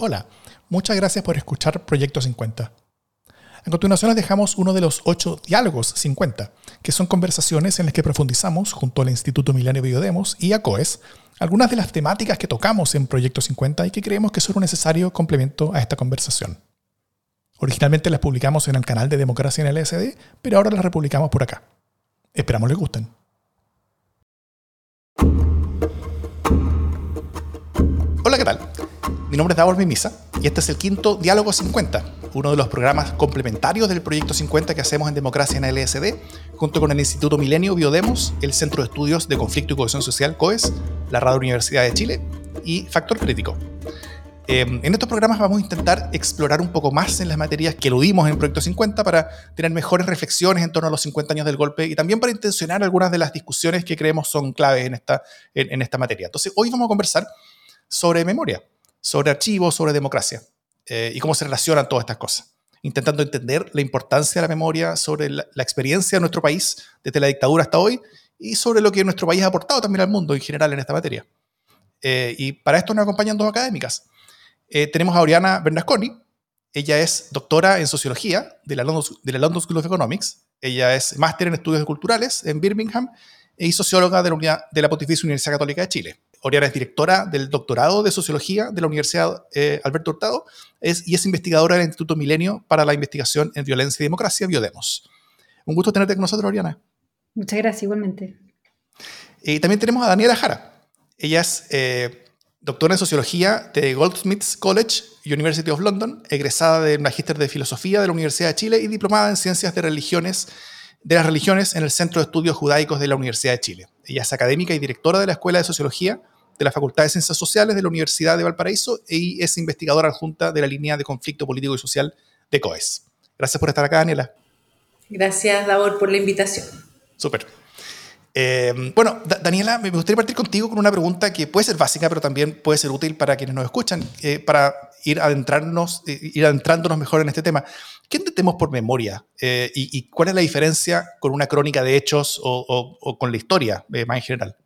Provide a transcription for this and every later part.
Hola, muchas gracias por escuchar Proyecto 50. A continuación les dejamos uno de los ocho diálogos 50, que son conversaciones en las que profundizamos junto al Instituto Milenio Biodemos y a COES algunas de las temáticas que tocamos en Proyecto 50 y que creemos que son un necesario complemento a esta conversación. Originalmente las publicamos en el canal de Democracia en el LSD, pero ahora las republicamos por acá. Esperamos les gusten. Nombre es Davor Mimisa y este es el quinto Diálogo 50, uno de los programas complementarios del Proyecto 50 que hacemos en Democracia en el LSD, junto con el Instituto Milenio Biodemos, el Centro de Estudios de Conflicto y Cohesión Social, COES, la Radio Universidad de Chile y Factor Crítico. Em, en estos programas vamos a intentar explorar un poco más en las materias que eludimos en Proyecto 50 para tener mejores reflexiones en torno a los 50 años del golpe y también para intencionar algunas de las discusiones que creemos son claves en esta, en esta materia. Entonces, hoy vamos a conversar sobre memoria sobre archivos, sobre democracia eh, y cómo se relacionan todas estas cosas. Intentando entender la importancia de la memoria sobre la, experiencia de nuestro país desde la dictadura hasta hoy y sobre lo que nuestro país ha aportado también al mundo en general en esta materia. Eh, y para esto nos acompañan dos académicas. Eh, tenemos a Oriana Bernasconi. Ella es doctora en sociología de la London, School of Economics. Ella es máster en estudios culturales en Birmingham y socióloga de la Pontificia Universidad Católica de Chile. Oriana es directora del doctorado de Sociología de la Universidad eh, Alberto Hurtado es, y es investigadora del Instituto Milenio para la Investigación en Violencia y Democracia, Biodemos. Un gusto tenerte con nosotros, Oriana. Muchas gracias, igualmente. Y también tenemos a Daniela Jara. Ella es eh, doctora en Sociología de Goldsmiths College University of London, egresada de Magíster de Filosofía de la Universidad de Chile y diplomada en Ciencias de Religiones de las Religiones en el Centro de Estudios Judaicos de la Universidad de Chile. Ella es académica y directora de la Escuela de Sociología de la Facultad de Ciencias Sociales de la Universidad de Valparaíso y es investigadora adjunta de la línea de conflicto político y social de COES. Gracias por estar acá, Daniela. Gracias, Davor, por la invitación. Súper. Eh, bueno, Daniela, me gustaría partir contigo con una pregunta que puede ser básica, pero también puede ser útil para quienes nos escuchan, eh, para eh, ir adentrándonos mejor en este tema. ¿Qué entendemos por memoria? y, cuál es la diferencia con una crónica de hechos o, con la historia más en general?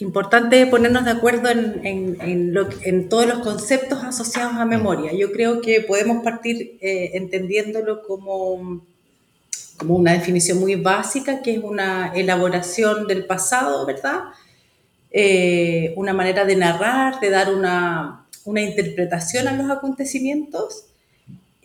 importante ponernos de acuerdo en, en, todos los conceptos asociados a memoria. Yo creo que podemos partir entendiéndolo como como una definición muy básica, que es una elaboración del pasado, ¿verdad? Eh, una manera de narrar, de dar una, una interpretación a los acontecimientos.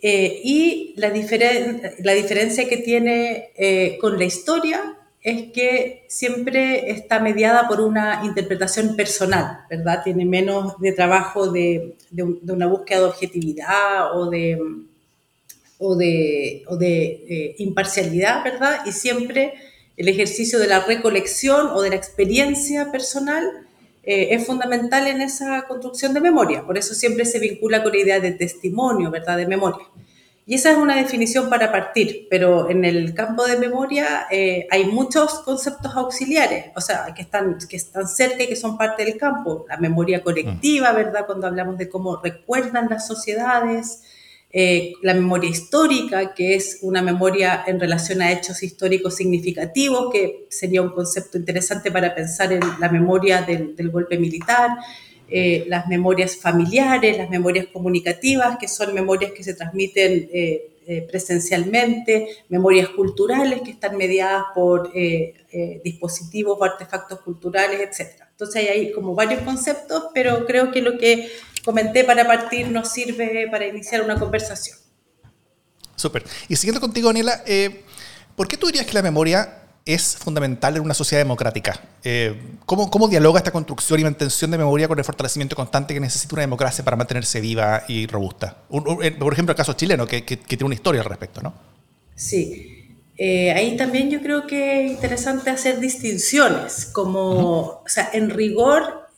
Eh, y la, la, diferencia que tiene eh, con la historia es que siempre está mediada por una interpretación personal, ¿verdad? Tiene menos de trabajo de, de una búsqueda de objetividad o de o de, de imparcialidad, ¿verdad? Y siempre el ejercicio de la recolección o de la experiencia personal eh, es fundamental en esa construcción de memoria. Por eso siempre se vincula con la idea de testimonio, ¿verdad? De memoria. Y esa es una definición para partir, pero en el campo de memoria eh, hay muchos conceptos auxiliares, o sea, que están, que están cerca y que son parte del campo. La memoria colectiva, mm. ¿verdad? Cuando hablamos de cómo recuerdan las sociedades, eh, la memoria histórica, que es una memoria en relación a hechos históricos significativos, que sería un concepto interesante para pensar en la memoria del, golpe militar, eh, las memorias familiares, las memorias comunicativas, que son memorias que se transmiten eh, presencialmente, memorias culturales que están mediadas por dispositivos o artefactos culturales, etc. Entonces hay como varios conceptos, pero creo que lo que comenté para partir nos sirve para iniciar una conversación. Súper. Y siguiendo contigo, Daniela, eh, ¿por qué tú dirías que la memoria es fundamental en una sociedad democrática? Eh, ¿cómo, ¿cómo, dialoga esta construcción y mantención de memoria con el fortalecimiento constante que necesita una democracia para mantenerse viva y robusta? Eh, por ejemplo, el caso chileno, que, que, tiene una historia al respecto, ¿no? Sí. ahí también yo creo que es interesante hacer distinciones, como, o sea, en rigor,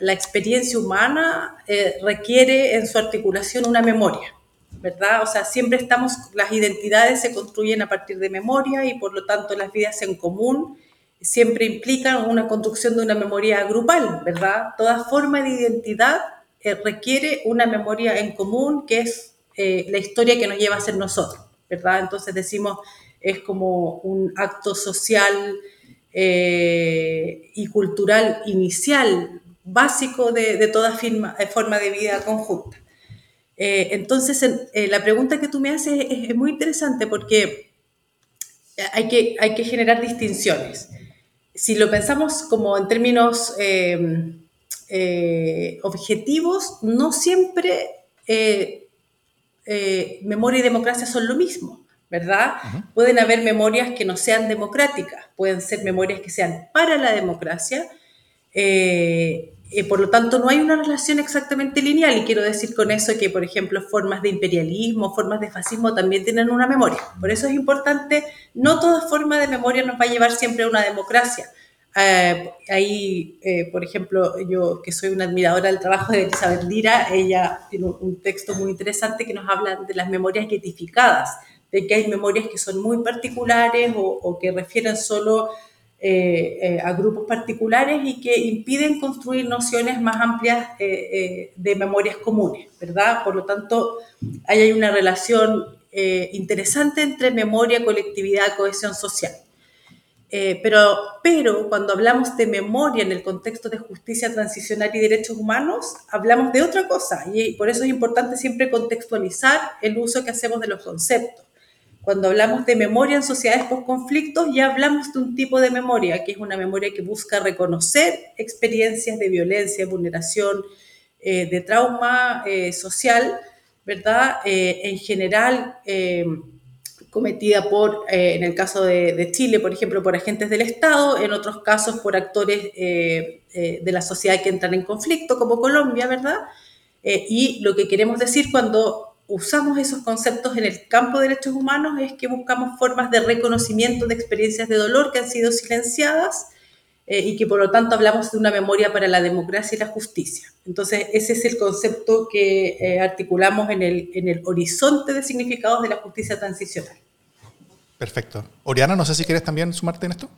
la experiencia humana eh, requiere en su articulación una memoria, ¿verdad? O sea, siempre estamos, las identidades se construyen a partir de memoria y por lo tanto las vidas en común siempre implican una construcción de una memoria grupal, ¿verdad? Toda forma de identidad eh, requiere una memoria en común que es eh, la historia que nos lleva a ser nosotros, ¿verdad? Entonces decimos, es como un acto social y cultural inicial básico de, toda forma de vida conjunta. entonces, la pregunta que tú me haces es, muy interesante porque hay que, hay que generar distinciones. Si lo pensamos como en términos objetivos, no siempre memoria y democracia son lo mismo. ¿verdad? Pueden haber memorias que no sean democráticas, pueden ser memorias que sean para la democracia. Eh, eh, por lo tanto, no hay una relación exactamente lineal y quiero decir con eso que, por ejemplo, formas de imperialismo, formas de fascismo también tienen una memoria. Por eso es importante, no toda forma de memoria nos va a llevar siempre a una democracia. Eh, ahí, por ejemplo, yo que soy una admiradora del trabajo de Elizabeth Lira, ella tiene un texto muy interesante que nos habla de las memorias guetificadas de que hay memorias que son muy particulares o, que refieren solo eh, eh, a grupos particulares y que impiden construir nociones más amplias eh, de memorias comunes, ¿verdad? Por lo tanto, ahí hay una relación interesante entre memoria, colectividad, cohesión social. pero, pero cuando hablamos de memoria en el contexto de justicia transicional y derechos humanos, hablamos de otra cosa y por eso es importante siempre contextualizar el uso que hacemos de los conceptos. Cuando hablamos de memoria en sociedades post-conflictos, ya hablamos de un tipo de memoria, que es una memoria que busca reconocer experiencias de violencia, vulneración, eh, de trauma eh, social, ¿verdad? Eh, en general, cometida por, en el caso de, de, Chile, por ejemplo, por agentes del Estado, en otros casos por actores de la sociedad que entran en conflicto, como Colombia, ¿verdad? y lo que queremos decir cuando usamos esos conceptos en el campo de derechos humanos es que buscamos formas de reconocimiento de experiencias de dolor que han sido silenciadas eh, y que por lo tanto hablamos de una memoria para la democracia y la justicia. Entonces, ese es el concepto que eh, articulamos en el, en el horizonte de significados de la justicia transicional. Perfecto. Oriana, no sé si quieres también sumarte en esto.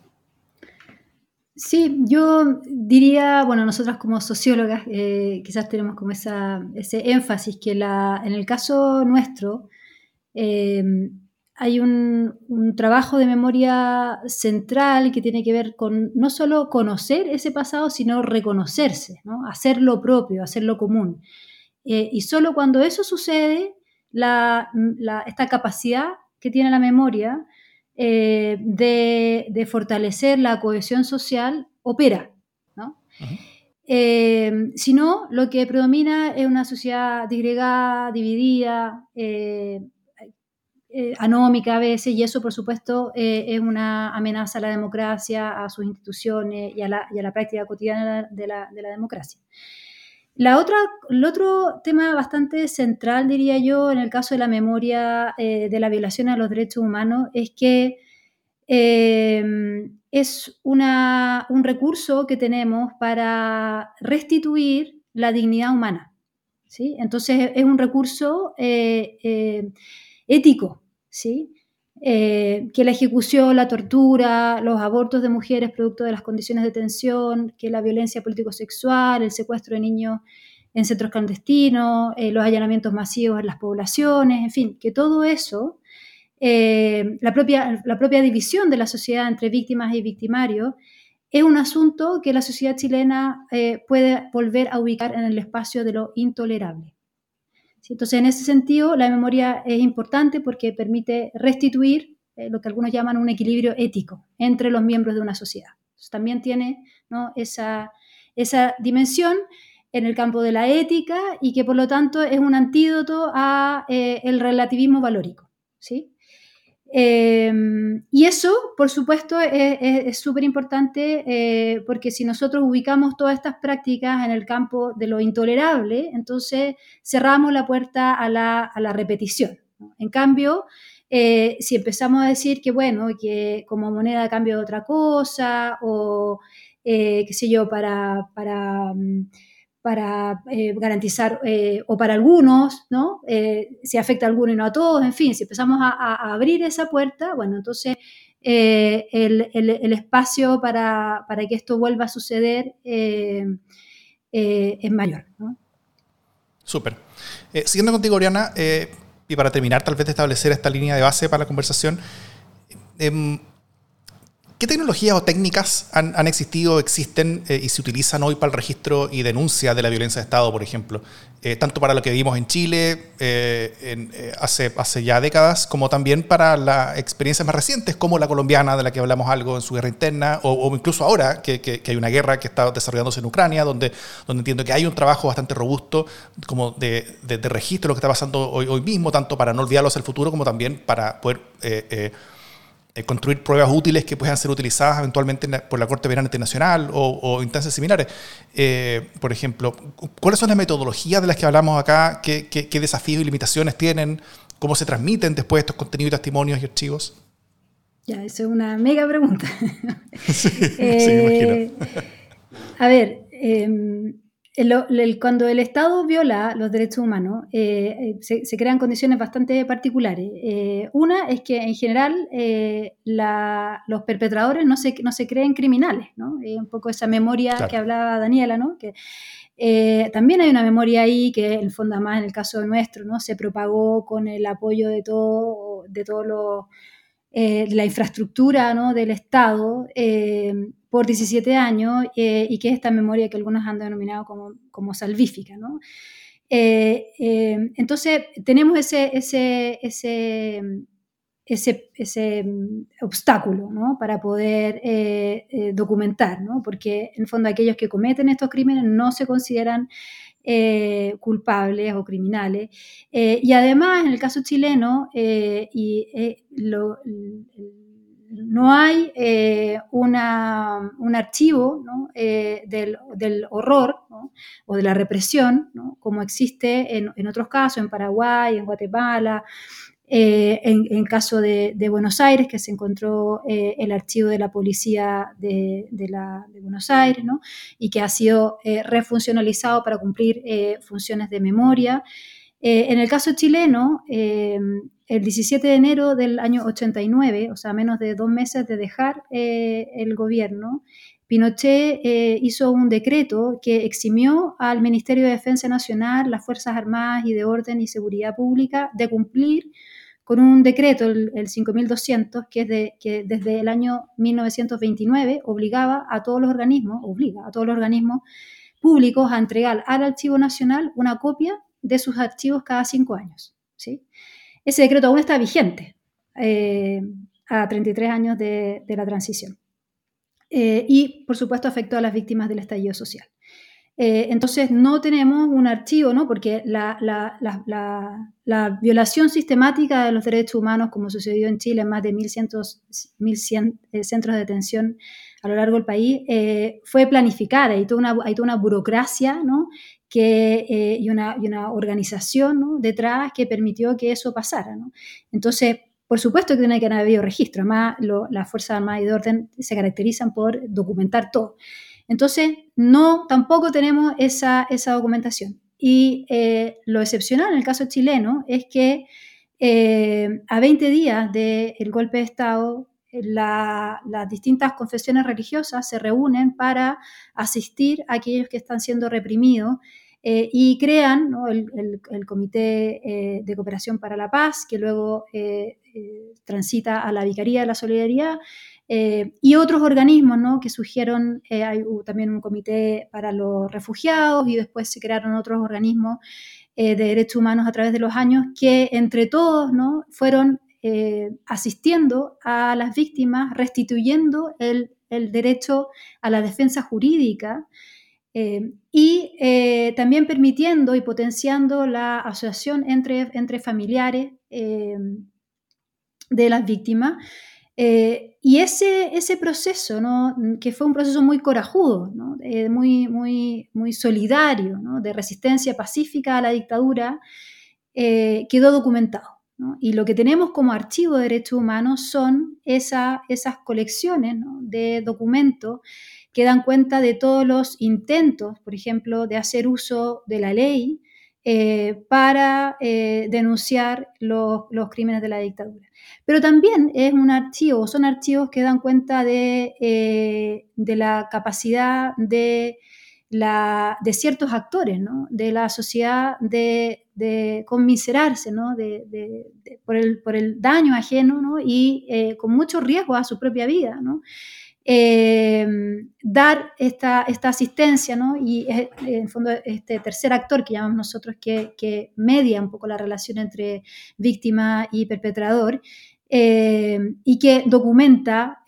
Sí, yo diría, bueno, nosotras como sociólogas eh, quizás tenemos como esa, ese énfasis que la, en el caso nuestro eh, hay un, trabajo de memoria central que tiene que ver con no solo conocer ese pasado, sino reconocerse, ¿no? hacerlo propio, hacerlo común. Eh, y solo cuando eso sucede, esta capacidad que tiene la memoria eh, de, fortalecer la cohesión social opera. ¿no? Eh, si no, lo que predomina es una sociedad disgregada, dividida, eh, anómica a veces, y eso por supuesto es una amenaza a la democracia, a sus instituciones y a la, práctica cotidiana de la, democracia. La otra, el otro tema bastante central, diría yo, en el caso de la memoria eh, de la violación a los derechos humanos, es que eh, es un recurso que tenemos para restituir la dignidad humana. ¿sí? Entonces es un recurso eh, ético, ¿sí? Eh, que la ejecución, la tortura, los abortos de mujeres producto de las condiciones de tensión, que la violencia político-sexual, el secuestro de niños en centros clandestinos, eh, los allanamientos masivos en las poblaciones, en fin, que todo eso, eh, la, propia, la propia división de la sociedad entre víctimas y victimarios, es un asunto que la sociedad chilena puede volver a ubicar en el espacio de lo intolerable. Entonces, en ese sentido, la memoria es importante porque permite restituir eh, lo que algunos llaman un equilibrio ético entre los miembros de una sociedad. también tiene esa, esa dimensión en el campo de la ética y que por lo tanto es un antídoto a eh, el relativismo valórico. ¿sí? Em, y eso, por supuesto, es súper importante eh, porque si nosotros ubicamos todas estas prácticas en el campo de lo intolerable, entonces cerramos la puerta a la, repetición. En cambio, eh, si empezamos a decir que, bueno, que como moneda cambio de otra cosa o, eh, qué sé yo, para... para mm, para eh, garantizar, eh, o para algunos, ¿no? Eh, si afecta a algunos y no a todos, en fin, si empezamos a, abrir esa puerta, bueno, entonces el, espacio para, que esto vuelva a suceder es mayor. Súper. siguiendo contigo, Oriana, y para terminar, tal vez establecer esta línea de base para la conversación, em, ¿Qué tecnologías o técnicas han, existido, existen eh, y se utilizan hoy para el registro y denuncia de la violencia de Estado, por ejemplo? Eh, tanto para lo que vimos en Chile eh, hace, ya décadas, como también para las experiencias más recientes, como la colombiana, de la que hablamos algo en su guerra interna, o, incluso ahora que, hay una guerra que está desarrollándose en Ucrania, donde, entiendo que hay un trabajo bastante robusto como de, de, registro de lo que está pasando hoy, hoy mismo, tanto para no olvidarlo hacia el futuro, como también para poder eh, construir pruebas útiles que puedan ser utilizadas eventualmente por la Corte Penal Internacional o, instancias similares. Eh, por ejemplo, ¿cuáles son las metodologías de las que hablamos acá? ¿Qué, desafíos y limitaciones tienen? ¿Cómo se transmiten después estos contenidos, testimonios y archivos? Ya, eso es una mega pregunta. sí, me imagino. Eh, a ver, em, cuando el Estado viola los derechos humanos, eh, se, crean condiciones bastante particulares. Eh, una es que en general eh, los perpetradores no se, no se creen criminales, ¿no? un poco esa memoria que hablaba Daniela, ¿no? Que, también hay una memoria ahí que, en el fondo, más en el caso nuestro, ¿no? Se propagó con el apoyo de todo, de todos los eh, la infraestructura ¿no? del Estado eh, por 17 años eh, y que es esta memoria que algunos han denominado como, como salvífica. ¿no? entonces, tenemos ese, ese, ese, ese, ese obstáculo ¿no? para poder documentar, ¿no? porque en el fondo aquellos que cometen estos crímenes no se consideran eh, culpables o criminales. Eh, y además, en el caso chileno, eh, y, no hay una, un archivo del, del, horror o de la represión, como existe en, en, otros casos, en Paraguay, en Guatemala, eh, en, el caso de, Buenos Aires, que se encontró eh, el archivo de la policía de, Buenos Aires, y que ha sido eh, refuncionalizado para cumplir funciones de memoria. En el caso chileno, el 17 de enero del año 89, o sea, menos de dos meses de dejar el gobierno, Pinochet hizo un decreto que eximió al Ministerio de Defensa Nacional, las Fuerzas Armadas y de Orden y Seguridad Pública de cumplir con un decreto, el, 5200, que, es de, que desde el año 1929 obligaba a todos los organismos, obliga a todos los organismos públicos a entregar al Archivo Nacional una copia de sus archivos cada cinco años. ¿sí? Ese decreto aún está vigente eh, a 33 años de, la transición. Eh, y, por supuesto, afectó a las víctimas del estallido social. Eh, entonces no tenemos un archivo, ¿no? porque la, violación sistemática de los derechos humanos, como sucedió en Chile en más de 1.100, eh, centros de detención a lo largo del país, eh, fue planificada. Hay toda una, hay toda una burocracia ¿no? Que, y, una, organización detrás que permitió que eso pasara. Entonces, por supuesto que tiene que haber registro, además las Fuerzas Armadas y de Orden se caracterizan por documentar todo. Entonces, no, tampoco tenemos esa, documentación. Y eh, lo excepcional en el caso chileno es que eh, a 20 días del golpe de Estado, las distintas confesiones religiosas se reúnen para asistir a aquellos que están siendo reprimidos eh, y crean el, Comité de Cooperación para la Paz, que luego transita a la Vicaría de la Solidaridad eh, y otros organismos ¿no? que surgieron, eh, hay también un comité para los refugiados y después se crearon otros organismos eh, de derechos humanos a través de los años que entre todos ¿no? fueron asistiendo a las víctimas, restituyendo el, derecho a la defensa jurídica y también permitiendo y potenciando la asociación entre, entre familiares de las víctimas. Eh, y ese, ese proceso, que fue un proceso muy corajudo. Eh, muy, muy, muy solidario, de resistencia pacífica a la dictadura, eh, quedó documentado. Y lo que tenemos como archivo de derechos humanos son esa, esas colecciones de documentos que dan cuenta de todos los intentos, por ejemplo, de hacer uso de la ley para denunciar los, los crímenes de la dictadura. Pero también es un archivo, son archivos que dan cuenta de, eh, la capacidad de la, de ciertos actores ¿no? de la sociedad de, de conmiserarse ¿no? de, por, el, por, el, daño ajeno ¿no? y eh, con mucho riesgo a su propia vida. ¿no? Eh, dar esta, esta asistencia ¿no? y en fondo este tercer actor que llamamos nosotros que, que media un poco la relación entre víctima y perpetrador eh, y que documenta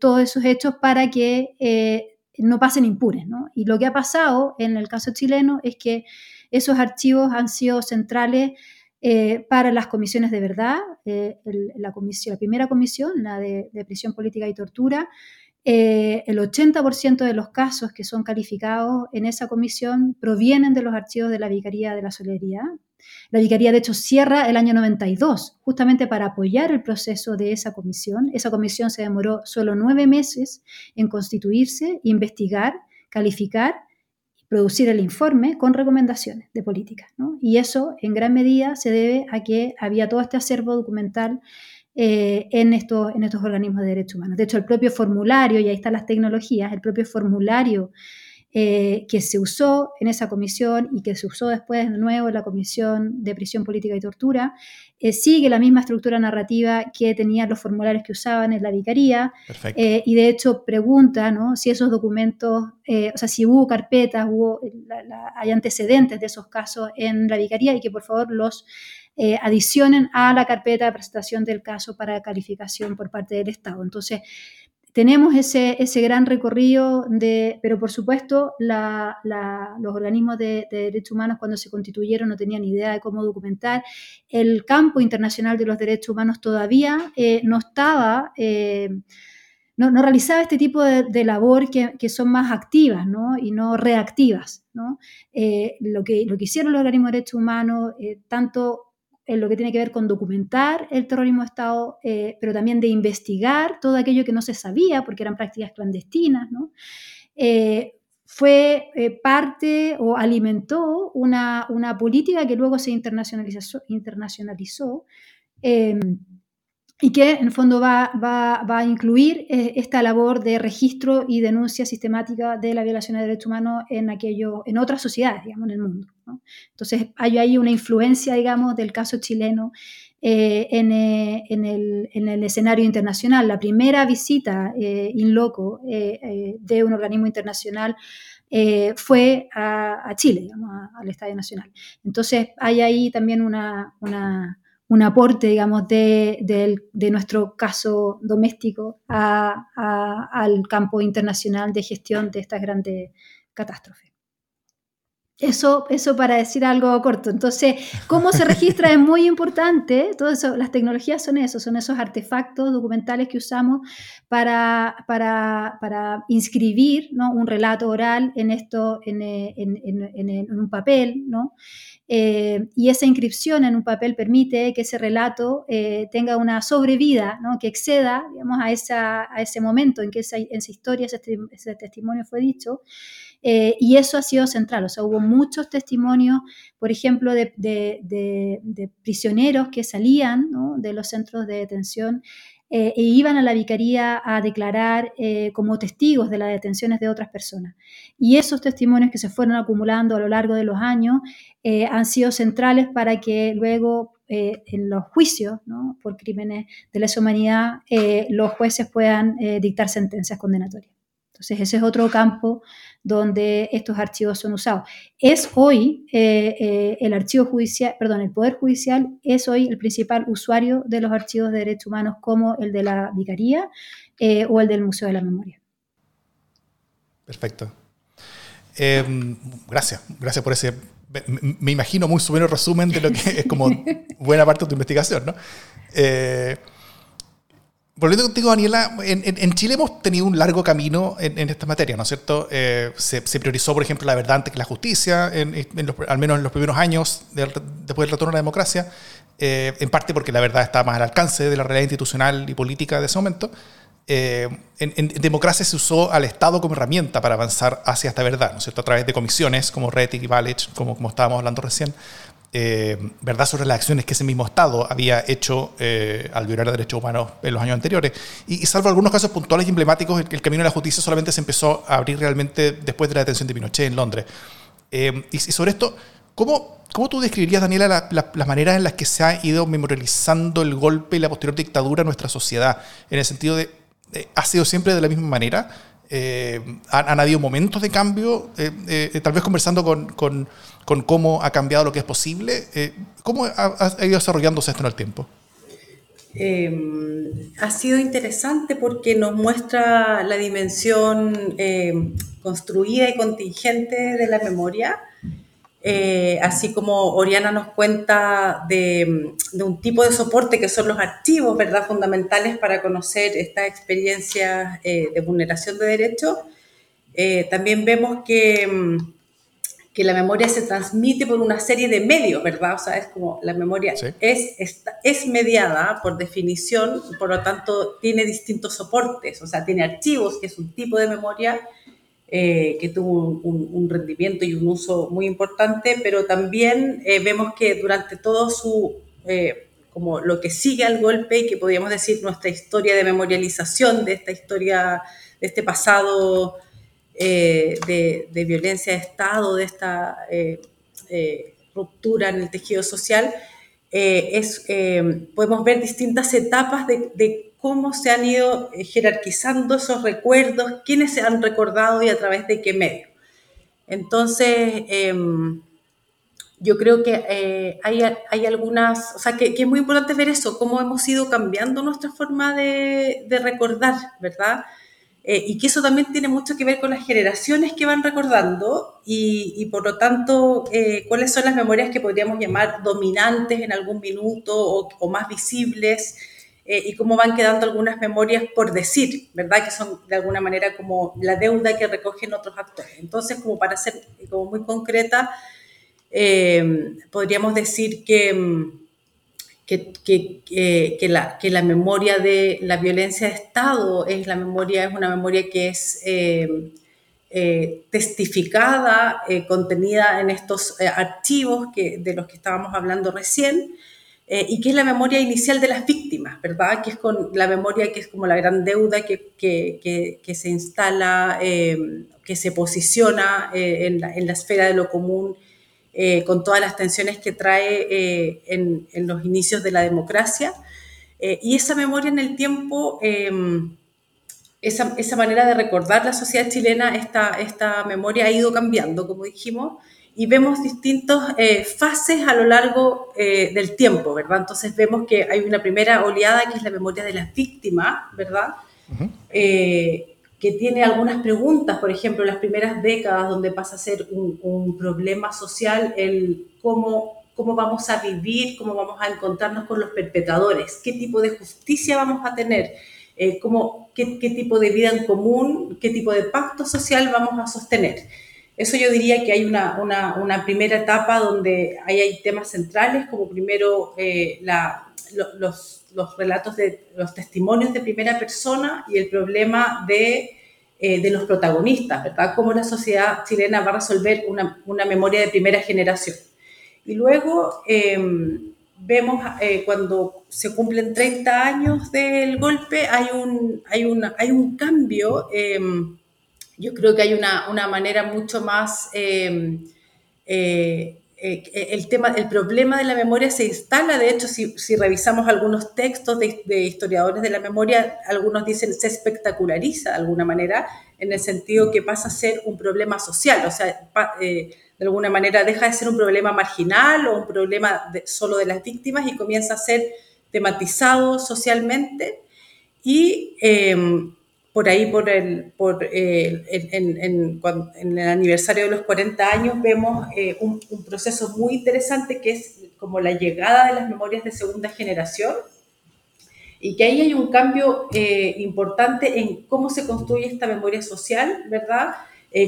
todos esos hechos para que no pasen impures. ¿no? Y lo que ha pasado en el caso chileno es que esos archivos han sido centrales eh, para las comisiones de verdad, eh, la, primera comisión, la de, prisión política y tortura, eh, el 80% de los casos que son calificados en esa comisión provienen de los archivos de la Vicaría de la Solería, la Vicaría, de hecho, cierra el año 92, justamente para apoyar el proceso de esa comisión. Esa comisión se demoró solo nueve meses en constituirse, investigar, calificar y producir el informe con recomendaciones de política. Y eso, en gran medida, se debe a que había todo este acervo documental eh, en, estos, en estos organismos de derechos humanos. De hecho, el propio formulario, y ahí están las tecnologías, el propio formulario eh, que se usó en esa comisión y que se usó después de nuevo en la Comisión de Prisión Política y Tortura, eh, sigue la misma estructura narrativa que tenían los formularios que usaban en la vicaría eh, y de hecho pregunta ¿no? si esos documentos, o sea, si hubo carpetas, hubo, hay antecedentes de esos casos en la vicaría y que por favor los adicionen a la carpeta de presentación del caso para calificación por parte del Estado. Entonces, tenemos ese, ese gran recorrido, de, pero por supuesto los organismos de, derechos humanos cuando se constituyeron no tenían idea de cómo documentar. El campo internacional de los derechos humanos todavía eh, no estaba... Eh, no, realizaba este tipo de, labor que, son más activas ¿no? y no reactivas. ¿no? Eh, lo, que, lo que hicieron los organismos de derechos humanos, tanto en lo que tiene que ver con documentar el terrorismo de Estado, eh, pero también de investigar todo aquello que no se sabía, porque eran prácticas clandestinas, ¿no? Eh, fue eh, parte o alimentó una, una, política que luego se internacionalizó, internacionalizó y que en el fondo va, va, va a incluir eh, esta labor de registro y denuncia sistemática de la violación de derechos humanos en, aquello, en otras sociedades, digamos, en el mundo. Entonces hay ahí una influencia, digamos, del caso chileno eh, en, eh, en, el, en, el, escenario internacional. La primera visita in loco de un organismo internacional fue a, Chile, digamos, al Estadio Nacional. Entonces hay ahí también una, una un aporte, digamos, de, nuestro caso doméstico al campo internacional de gestión de estas grandes catástrofes. Eso, eso para decir algo corto. Entonces, cómo se registra es muy importante. Todo eso, las tecnologías son eso, son esos artefactos documentales que usamos para, inscribir un relato oral en esto, en, en un papel, ¿no? Eh, y esa inscripción en un papel permite que ese relato eh, tenga una sobrevida, ¿no? que exceda digamos, a, esa, a, ese momento en que esa, esa historia, ese, testimonio fue dicho. Eh, y eso ha sido central, o sea, hubo muchos testimonios, por ejemplo, de, de, prisioneros que salían de los centros de detención e iban a la vicaría a declarar como testigos de las detenciones de otras personas. Y esos testimonios que se fueron acumulando a lo largo de los años eh, han sido centrales para que luego eh, en los juicios por crímenes de lesa humanidad eh, los jueces puedan dictar sentencias condenatorias. Entonces ese es otro campo donde estos archivos son usados. Es hoy el archivo judicial, perdón, el Poder Judicial es hoy el principal usuario de los archivos de derechos humanos como el de la Vicaría o el del Museo de la Memoria. Perfecto. Em, gracias, gracias por ese me, imagino muy su menos resumen de lo que es como buena parte de tu investigación, ¿no? Volviendo contigo, Daniela, en, Chile hemos tenido un largo camino en, esta materia, ¿no es cierto? Eh, se, priorizó, por ejemplo, la verdad antes que la justicia, al menos en los primeros años después del retorno a la democracia, eh, en parte porque la verdad estaba más al alcance de la realidad institucional y política de ese momento. Eh, en, democracia se usó al Estado como herramienta para avanzar hacia esta verdad, ¿no es cierto? A través de comisiones como RETIC y Valech, como, como estábamos hablando recién, eh, verdad sobre las acciones que ese mismo Estado había hecho eh, al violar derechos humanos en los años anteriores. Y, salvo algunos casos puntuales y emblemáticos, el, camino de la justicia solamente se empezó a abrir realmente después de la detención de Pinochet en Londres. y, y, sobre esto, ¿cómo, ¿cómo tú describirías, Daniela, las maneras en las que se ha ido memorializando el golpe y la posterior dictadura en nuestra sociedad? En el sentido de, ¿ha sido siempre de la misma manera? Eh, han, habido momentos de cambio, eh, eh, tal vez conversando con, con, con, cómo ha cambiado lo que es posible. ¿Cómo ha, ido desarrollándose esto en el tiempo? ha sido interesante porque nos muestra la dimensión construida y contingente de la memoria eh, así como Oriana nos cuenta de, un tipo de soporte que son los archivos, ¿verdad? Fundamentales para conocer estas experiencias eh, de vulneración de derechos. Eh, también vemos que, mm, que, la memoria se transmite por una serie de medios, ¿verdad? O sea, es como la memoria es, es mediada por definición, por lo tanto tiene distintos soportes, o sea, tiene archivos, que es un tipo de memoria, eh, que tuvo un, rendimiento y un uso muy importante, pero también eh, vemos que durante todo su, eh, como lo que sigue al golpe y que podríamos decir nuestra historia de memorialización de esta historia, de este pasado de, de, violencia de Estado, de esta ruptura en el tejido social, es, podemos ver distintas etapas de, cómo se han ido eh, jerarquizando esos recuerdos, quiénes se han recordado y a través de qué medio. Entonces, em, yo creo que eh, hay, hay, algunas, o sea, que, es muy importante ver eso, cómo hemos ido cambiando nuestra forma de, de recordar, ¿verdad? Eh, y que eso también tiene mucho que ver con las generaciones que van recordando y, y por lo tanto, cuáles son las memorias que podríamos llamar dominantes en algún minuto o, o más visibles eh, y cómo van quedando algunas memorias por decir, ¿verdad? Que son de alguna manera como la deuda que recogen otros actores. Entonces, como para ser como muy concreta, eh, podríamos decir que, que, que, la, que la memoria de la violencia de Estado es, la memoria, es una memoria que es... Eh, testificada, contenida en estos archivos que, de los que estábamos hablando recién, eh, y que es la memoria inicial de las víctimas, ¿verdad? Que es con la memoria que es como la gran deuda que, se instala, eh, que se posiciona eh, en, la, en, la, esfera de lo común, con todas las tensiones que trae en, en, los inicios de la democracia. y esa memoria en el tiempo, esa, esa, manera de recordar la sociedad chilena, esta, esta memoria ha ido cambiando, como dijimos, y vemos distintas eh, fases a lo largo eh, del tiempo, ¿verdad? Entonces vemos que hay una primera oleada que es la memoria de las víctimas, ¿verdad? Eh, que tiene algunas preguntas, por ejemplo, las primeras décadas donde pasa a ser un, problema social el cómo, cómo vamos a vivir, cómo vamos a encontrarnos con los perpetradores, qué tipo de justicia vamos a tener, cómo, qué, tipo de vida en común, qué tipo de pacto social vamos a sostener. Eso yo diría que hay una, una, primera etapa donde hay, temas centrales, como primero eh, la, los, los, relatos de los testimonios de primera persona y el problema de, eh, de los protagonistas, ¿verdad? Cómo la sociedad chilena va a resolver una, una memoria de primera generación. Y luego em, vemos eh, cuando se cumplen 30 años del golpe, hay un, hay hay un cambio em, yo creo que hay una, una manera mucho más... Eh, eh, eh, el, tema, el problema de la memoria se instala, de hecho, si, revisamos algunos textos de, de, historiadores de la memoria, algunos dicen se espectaculariza de alguna manera, en el sentido que pasa a ser un problema social, o sea, de alguna manera deja de ser un problema marginal o un problema solo de las víctimas y comienza a ser tematizado socialmente y por ahí, por el, por, eh, en, en, en, el aniversario de los 40 años, vemos eh, un, un, proceso muy interesante que es como la llegada de las memorias de segunda generación y que ahí hay un cambio eh, importante en cómo se construye esta memoria social, ¿verdad?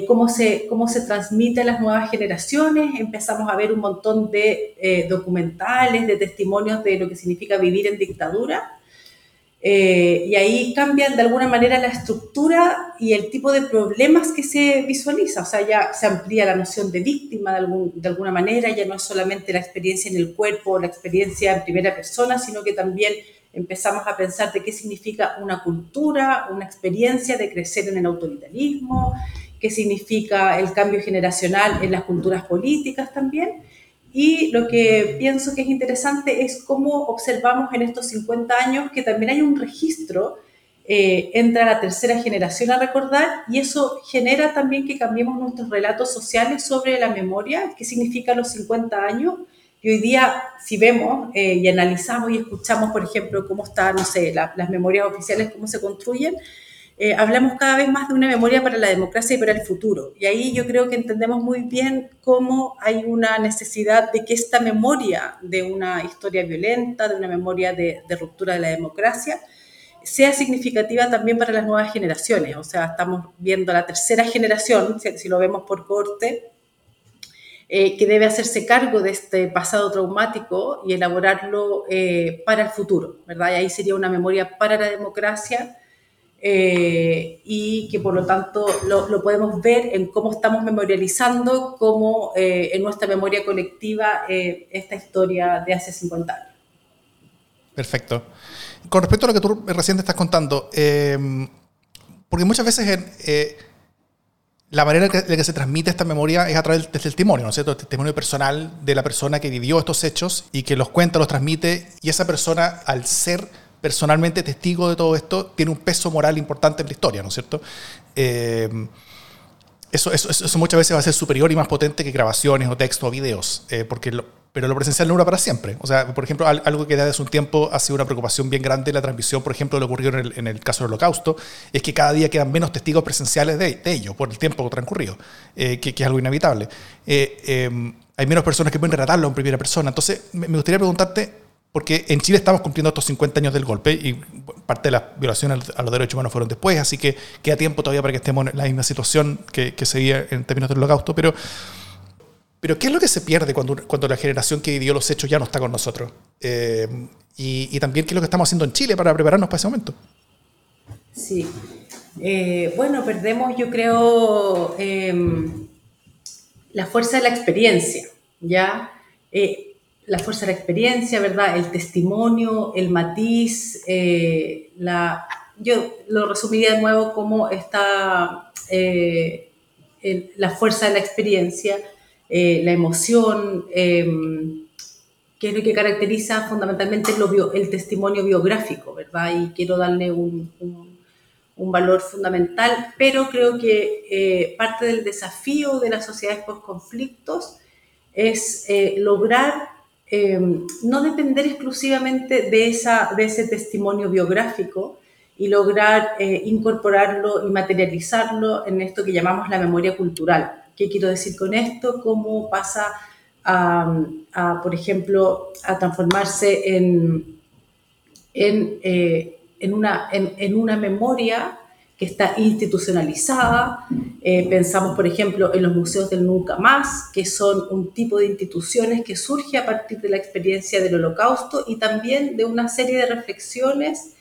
cómo, se, cómo se transmite a las nuevas generaciones. Empezamos a ver un montón de documentales, de testimonios de lo que significa vivir en dictadura Eh, y ahí cambian de alguna manera la estructura y el tipo de problemas que se visualiza. O sea, ya se amplía la noción de víctima de, de alguna manera, ya no es solamente la experiencia en el cuerpo la experiencia en primera persona, sino que también empezamos a pensar de qué significa una cultura, una experiencia de crecer en el autoritarismo, qué significa el cambio generacional en las culturas políticas también. Y lo que pienso que es interesante es cómo observamos en estos 50 años que también hay un registro, eh, entra la tercera generación a recordar y eso genera también que cambiemos nuestros relatos sociales sobre la memoria, qué significa los 50 años. Y hoy día, si vemos eh, y analizamos y escuchamos, por ejemplo, cómo están, no sé, las memorias oficiales, cómo se construyen, eh, hablamos cada vez más de una memoria para la democracia y para el futuro. Y ahí yo creo que entendemos muy bien cómo hay una necesidad de que esta memoria de una historia violenta, de una memoria de, ruptura de la democracia, sea significativa también para las nuevas generaciones. O sea, estamos viendo la tercera generación, si, lo vemos por corte, eh, que debe hacerse cargo de este pasado traumático y elaborarlo eh, para el futuro, ¿verdad? Y ahí sería una memoria para la democracia eh, y que por lo tanto lo, podemos ver en cómo estamos memorializando, cómo eh, en nuestra memoria colectiva eh, esta historia de hace 50 años. Perfecto. Con respecto a lo que tú recién te estás contando, porque muchas veces la manera en la que se transmite esta memoria es a través del testimonio, ¿no es cierto? El testimonio personal de la persona que vivió estos hechos y que los cuenta, los transmite, y esa persona, al ser personalmente testigo de todo esto, tiene un peso moral importante en la historia, ¿no es cierto? Eh, eso, eso, eso, muchas veces va a ser superior y más potente que grabaciones o textos o videos, eh, porque pero lo presencial no dura para siempre. O sea, por ejemplo, algo que desde hace un tiempo ha sido una preocupación bien grande la transmisión, por ejemplo, lo que ocurrió en el, en el caso del holocausto, es que cada día quedan menos testigos presenciales de, ello, por el tiempo transcurrido, eh, que, que, es algo inevitable. hay menos personas que pueden relatarlo en primera persona. Entonces, me gustaría preguntarte, porque en Chile estamos cumpliendo estos 50 años del golpe y parte de las violaciones a los derechos humanos fueron después, así que queda tiempo todavía para que estemos en la misma situación que, que seguía en términos del holocausto, pero, pero ¿qué es lo que se pierde cuando, cuando la generación que vivió los hechos ya no está con nosotros? Eh, y, también qué es lo que estamos haciendo en Chile para prepararnos para ese momento. Sí, eh, bueno, perdemos yo creo em, la fuerza de la experiencia, ¿ya? Eh, la fuerza de la experiencia, ¿verdad? El testimonio, el matiz, eh, la, yo lo resumiría de nuevo como está eh, la fuerza de la experiencia, eh, la emoción, em, que es lo que caracteriza fundamentalmente el testimonio biográfico, ¿verdad? Y quiero darle un, un valor fundamental, pero creo que parte del desafío de las sociedades post conflictos es lograr Em, no depender exclusivamente de, esa, de ese testimonio biográfico y lograr eh, incorporarlo y materializarlo en esto que llamamos la memoria cultural. ¿Qué quiero decir con esto? ¿Cómo pasa por ejemplo, a transformarse en, en, eh, en, una, en una memoria que está institucionalizada. Eh, pensamos, por ejemplo, en los museos del Nunca Más, que son un tipo de instituciones que surge a partir de la experiencia del holocausto y también de una serie de reflexiones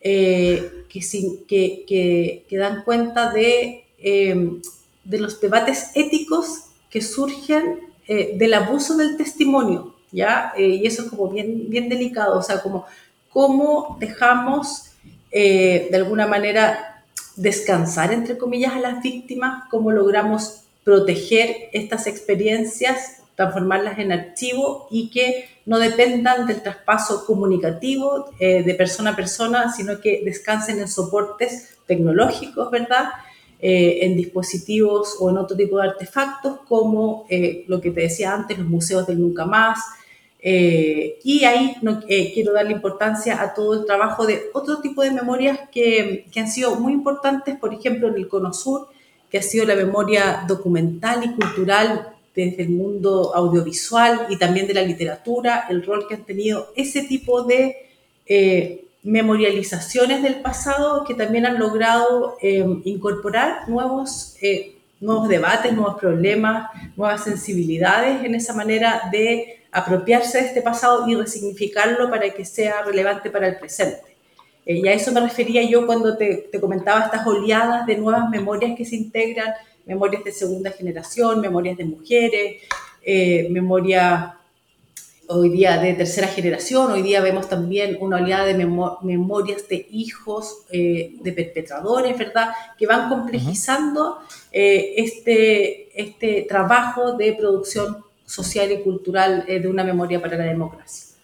eh, que, que, que, dan cuenta de, em, de los debates éticos que surgen eh, del abuso del testimonio, ¿ya? y eso es como bien, bien delicado, o sea, como cómo dejamos de alguna manera descansar, entre comillas, a las víctimas, cómo logramos proteger estas experiencias, transformarlas en archivo y que no dependan del traspaso comunicativo eh, de persona a persona, sino que descansen en soportes tecnológicos, ¿verdad? Eh, en dispositivos o en otro tipo de artefactos, como eh, lo que te decía antes, los museos del Nunca Más, eh, y ahí eh, quiero darle importancia a todo el trabajo de otro tipo de memorias que, que, han sido muy importantes, por ejemplo, en el Cono Sur, que ha sido la memoria documental y cultural desde el mundo audiovisual y también de la literatura, el rol que han tenido ese tipo de eh, memorializaciones del pasado que también han logrado incorporar nuevos, nuevos debates, nuevos problemas, nuevas sensibilidades en esa manera de apropiarse de este pasado y resignificarlo para que sea relevante para el presente. y a eso me refería yo cuando te, te comentaba estas oleadas de nuevas memorias que se integran, memorias de segunda generación, memorias de mujeres, memoria hoy día de tercera generación, hoy día vemos también una oleada de memorias de hijos eh, de perpetradores, ¿verdad? Que van complejizando eh, este, este trabajo de producción social y cultural eh, de una memoria para la democracia.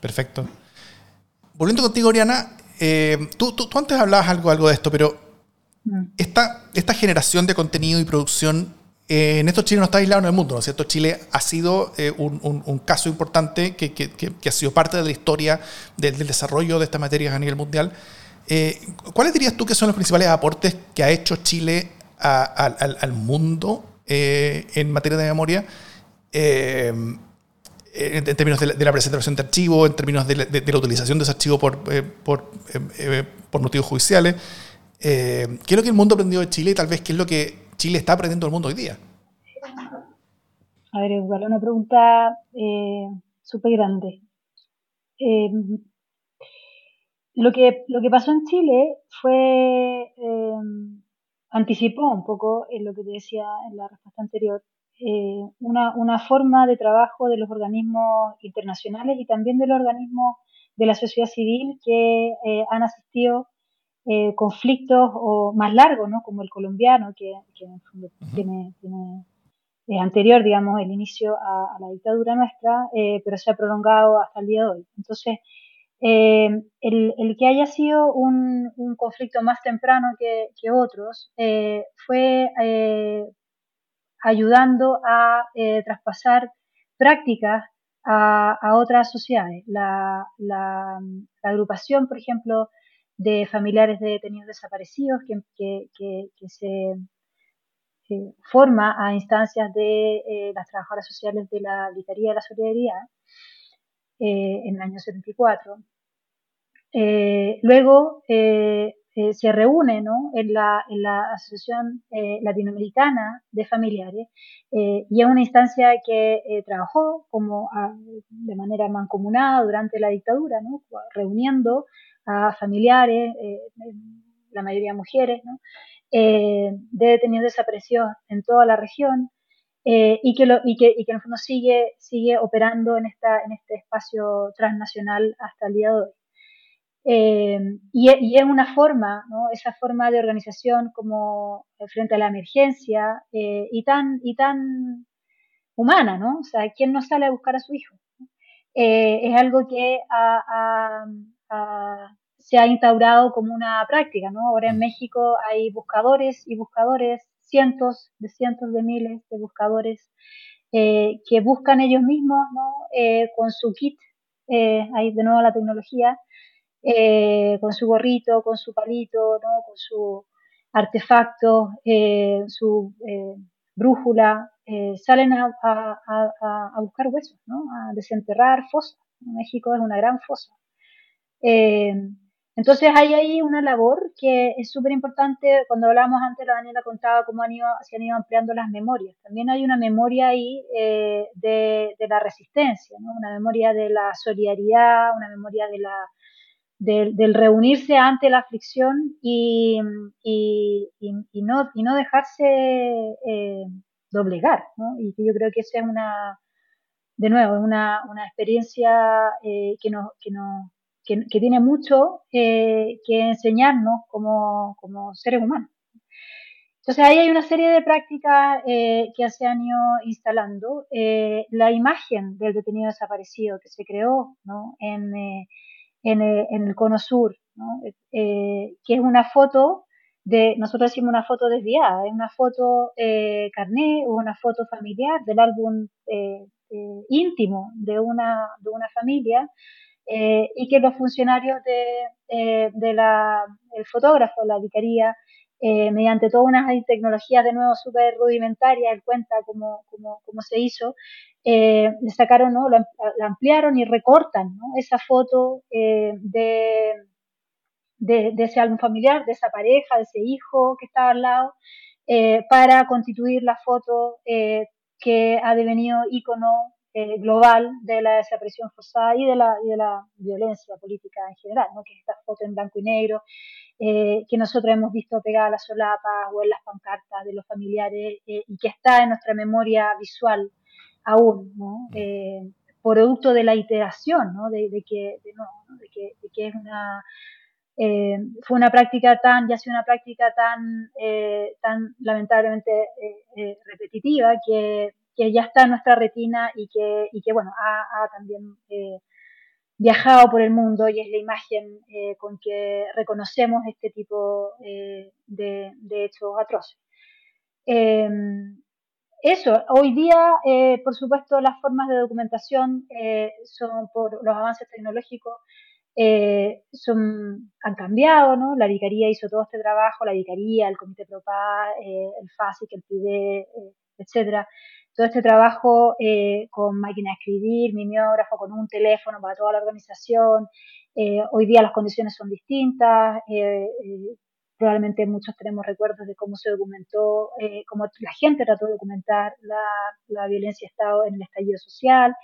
Perfecto. Volviendo contigo, Oriana, tú, tú, antes hablabas algo, algo de esto, pero mm. esta, esta generación de contenido y producción en esto Chile no está aislado en el mundo, ¿no es cierto? Chile ha sido eh, un, caso importante que, ha sido parte de la historia del, desarrollo de estas materias a nivel mundial. Eh, ¿Cuáles dirías tú que son los principales aportes que ha hecho Chile al, mundo eh, en materia de memoria? En, términos de la, presentación de archivos, en términos de, la utilización de ese archivo por, por, por motivos judiciales. ¿Qué es lo que el mundo ha aprendido de Chile y tal vez qué es lo que Chile está aprendiendo el mundo hoy día? A ver, igual una pregunta eh, súper grande. Eh, lo, que, lo que pasó en Chile fue, eh, anticipó un poco en lo que te decía en la respuesta anterior, una, una, forma de trabajo de los organismos internacionales y también de los organismos de la sociedad civil que han asistido eh, conflictos o más largos, ¿no? como el colombiano, que, tiene, tiene anterior, digamos, el inicio a, la dictadura nuestra, eh, pero se ha prolongado hasta el día de hoy. Entonces, eh, el, el, que haya sido un, un conflicto más temprano que, que otros fue ayudando a traspasar prácticas a, otras sociedades. La, agrupación, por ejemplo, de familiares de detenidos desaparecidos que, se forma a instancias de eh, las trabajadoras sociales de la Vicaría de la Solidaridad eh, en el año 74. Eh, se reúne en, la, Asociación Latinoamericana de Familiares y es una instancia que trabajó como ah, de manera mancomunada durante la dictadura, reuniendo a familiares, eh, la mayoría mujeres, eh, de detenidos desaparecidos en toda la región eh, y, que lo, y, que, y que en el fondo sigue, sigue operando en, esta, en este espacio transnacional hasta el día de hoy. Y, y, es una forma, ¿no? esa forma de organización como frente a la emergencia y, tan, y tan humana, ¿no? O sea, ¿quién no sale a buscar a su hijo? es algo que ha, se ha instaurado como una práctica, ¿no? Ahora en mm. México hay buscadores y buscadores, cientos de cientos de miles de buscadores eh, que buscan ellos mismos, ¿no? Eh, con su kit, eh, ahí de nuevo la tecnología, con su gorrito, con su palito, ¿no? Con su artefacto, su brújula, salen a, buscar huesos, ¿no? A desenterrar fosas. México es una gran fosa. Eh, entonces hay ahí una labor que es súper importante. Cuando hablábamos antes, la Daniela contaba cómo se han ido ampliando las memorias. También hay una memoria ahí eh, de, la resistencia, una memoria de la solidaridad, una memoria de la, del reunirse ante la aflicción y, y, no, y no dejarse eh, doblegar. Y yo creo que esa es una, de nuevo, una, una experiencia que, nos, que, nos, que, tiene mucho eh, que enseñarnos como, seres humanos. Entonces ahí hay una serie de prácticas eh, que se han ido instalando. Eh, la imagen del detenido desaparecido que se creó en, el Cono Sur, que es una foto de, nosotros decimos una foto desviada, es una foto carné o una foto familiar del álbum íntimo de una, de una familia eh, y que los funcionarios de, eh, de el fotógrafo, la vicaría, eh, mediante todas unas tecnologías de nuevo súper rudimentarias, él cuenta cómo, cómo, cómo se hizo, le sacaron, ¿no? la, ampliaron y recortan esa foto de, de, de, ese álbum familiar, de esa pareja, de ese hijo que estaba al lado, para constituir la foto que ha devenido ícono eh, global de la desaparición forzada y de la, violencia política en general, ¿no? que es esta foto en blanco y negro eh, que nosotros hemos visto pegada a las solapas o en las pancartas de los familiares eh, y que está en nuestra memoria visual aún, ¿no? producto de la iteración, ¿no? de, que, de, de que es una fue una práctica tan, ya sido una práctica tan, tan lamentablemente repetitiva que, que, ya está en nuestra retina y que, y que bueno, ha, también viajado por el mundo y es la imagen con que reconocemos este tipo de, de, hechos atroces. eso, hoy día, por supuesto, las formas de documentación son por los avances tecnológicos eh, son, han cambiado, ¿no? La Vicaría hizo todo este trabajo, la Vicaría, el Comité PROPA, eh, el FASIC, el PIDE, eh, etcétera. Todo este trabajo con máquina de escribir, mimeógrafo, con un teléfono para toda la organización. hoy día las condiciones son distintas. probablemente muchos tenemos recuerdos de cómo se documentó, cómo la gente trató de documentar la, la violencia de Estado en el estallido social.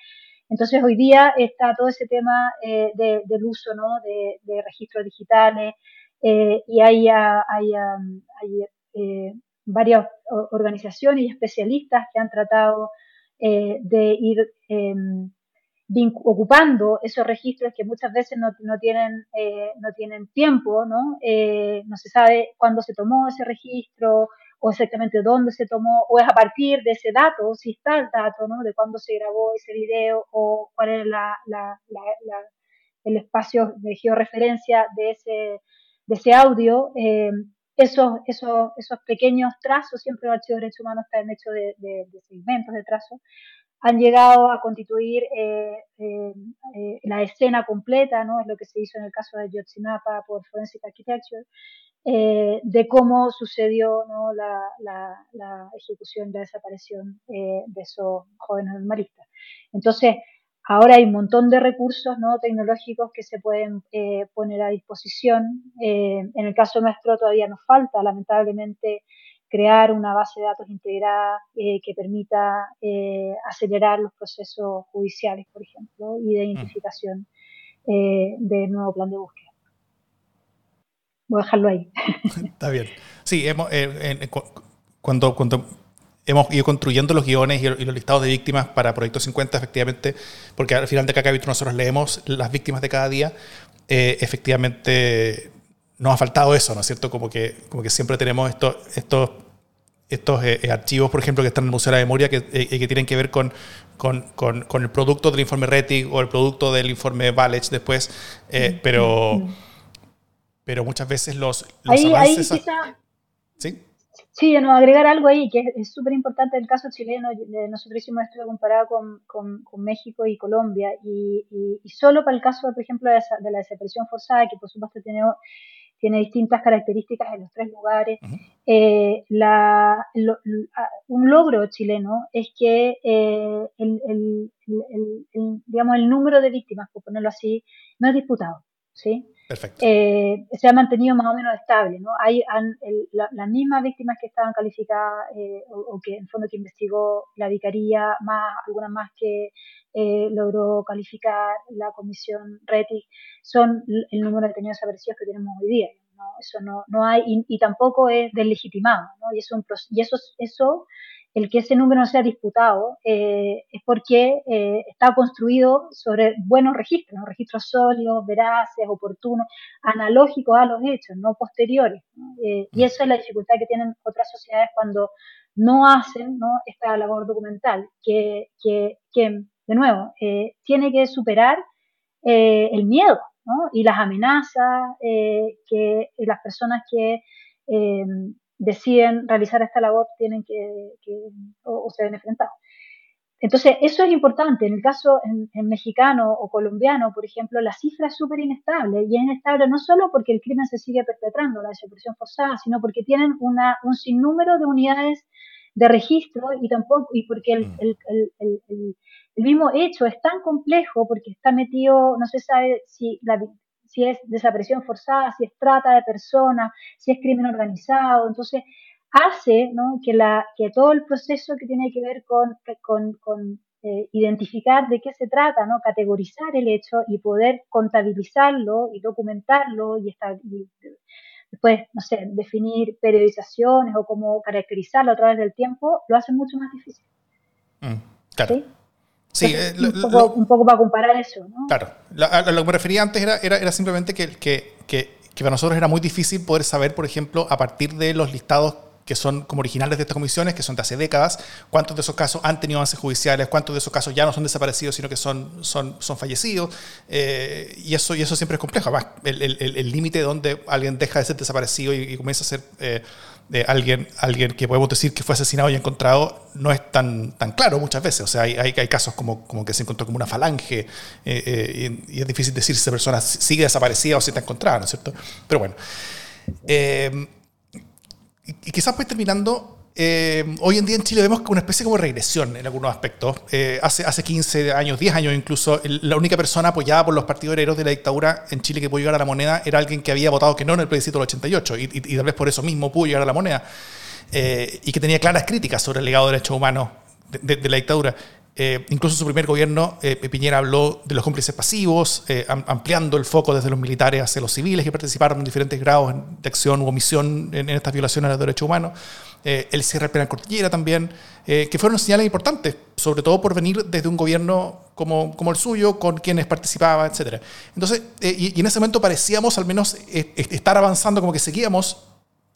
Entonces hoy día está todo ese tema eh, del uso ¿no? de, registros digitales eh, y hay, hay, hay eh, varias organizaciones y especialistas que han tratado de ir em, ocupando esos registros que muchas veces no, no tienen, no tienen tiempo, ¿no? no se sabe cuándo se tomó ese registro o exactamente dónde se tomó, o es a partir de ese dato, si está el dato, ¿no? De cuándo se grabó ese video o cuál es la, el espacio de georreferencia de ese, de ese audio. Eh, esos, esos, esos pequeños trazos, siempre los archivos de derechos humanos están hechos de, de, de segmentos de trazos, han llegado a constituir eh, eh, la escena completa, ¿no? es lo que se hizo en el caso de Yotzinapa por Forensic Architecture, eh, de cómo sucedió ¿no? la, la, la, ejecución, la desaparición eh, de esos jóvenes normalistas. Entonces, ahora hay un montón de recursos ¿no? tecnológicos que se pueden eh, poner a disposición. en el caso nuestro todavía nos falta, lamentablemente, crear una base de datos integrada que permita acelerar los procesos judiciales, por ejemplo, y de mm. identificación del nuevo plan de búsqueda. Voy a dejarlo ahí. Está bien. Sí, hemos, eh, cuando, cuando hemos ido construyendo los guiones y, los listados de víctimas para Proyecto 50, efectivamente, porque al final de cada capítulo nosotros leemos las víctimas de cada día, eh, efectivamente nos ha faltado eso, ¿no es cierto? Como que, como que siempre tenemos estos, estos, estos eh, archivos, por ejemplo, que están en el Museo de la Memoria, que, que tienen que ver con, con, con, con, el producto del informe RETIC o el producto del informe Valech después, pero... Pero muchas veces los, los avances... ¿Sí? Sí, no, agregar algo ahí que es súper importante el caso chileno. Nosotros hicimos esto comparado con, con, con, México y Colombia. Y, y, solo para el caso, por ejemplo, de, la desaparición forzada, que por supuesto tiene, tiene distintas características en los tres lugares, eh, la, un logro chileno es que eh, el, el, el, digamos, el número de víctimas, por ponerlo así, no es disputado. ¿Sí? Eh, se ha mantenido más o menos estable. ¿no? Hay las mismas víctimas que estaban calificadas eh, o, que en fondo que investigó la vicaría, más algunas más que eh, logró calificar la comisión RETI, son el número de detenidos desaparecidos que tenemos hoy día. ¿no? Eso no, no hay y, tampoco es deslegitimado. ¿no? Y, eso, y eso, eso el que ese número no sea disputado eh, es porque eh, está construido sobre buenos registros, registros sólidos, veraces, oportunos, analógicos a los hechos, no posteriores. Eh, y eso es la dificultad que tienen otras sociedades cuando no hacen esta labor documental, que, de nuevo, tiene que superar el miedo y las amenazas que las personas que deciden realizar esta labor tienen que, o, se ven enfrentados. Entonces, eso es importante. En el caso en, mexicano o colombiano, por ejemplo, la cifra es súper inestable. Y es inestable no solo porque el crimen se sigue perpetrando, la desaparición forzada, sino porque tienen una, un sinnúmero de unidades de registro y tampoco y porque el, mm. el, el, el, mismo hecho es tan complejo porque está metido, no se sabe si la, si es desaparición forzada, si es trata de personas, si es crimen organizado. Entonces, hace ¿no? que, la, que todo el proceso que tiene que ver con, con, con eh, identificar de qué se trata, ¿no? categorizar el hecho y poder contabilizarlo y documentarlo y, estar, después, no sé, definir periodizaciones o cómo caracterizarlo a través del tiempo, lo hace mucho más difícil. Mm, claro. ¿Sí? Eh, un, poco, para comparar eso, ¿no? Claro. a, lo que me refería antes era, era, era simplemente que, que, que, que, para nosotros era muy difícil poder saber, por ejemplo, a partir de los listados que son como originales de estas comisiones, que son de hace décadas, cuántos de esos casos han tenido avances judiciales, cuántos de esos casos ya no son desaparecidos, sino que son, son, son fallecidos. Eh, y, eso, y eso siempre es complejo. Además, el límite donde alguien deja de ser desaparecido y, comienza a ser eh, alguien, alguien que podemos decir que fue asesinado y encontrado no es tan, tan claro muchas veces. O sea, hay, hay, casos como, como que se encontró como una falange eh, y, es difícil decir si esa persona sigue desaparecida o si está encontrada, ¿no es cierto? Pero bueno. Y, quizás pues terminando, eh, hoy en día en Chile vemos una especie como regresión en algunos aspectos. Eh, hace, hace 15 años, 10 años incluso, la única persona apoyada por los partidos herederos de la dictadura en Chile que pudo llegar a la moneda era alguien que había votado que no en el plebiscito del 88 y, y, tal vez por eso mismo pudo llegar a la moneda eh, y que tenía claras críticas sobre el legado de derechos humanos de la dictadura. Eh, incluso en su primer gobierno, eh, Piñera habló de los cómplices pasivos, eh, ampliando el foco desde los militares hacia los civiles que participaron en diferentes grados de acción u omisión en, estas violaciones a los derechos humanos. El cierre penal cordillera también, que fueron señales importantes, sobre todo por venir desde un gobierno como, como el suyo, con quienes participaba, etc. Entonces, y, y, en ese momento parecíamos al menos estar avanzando, como que seguíamos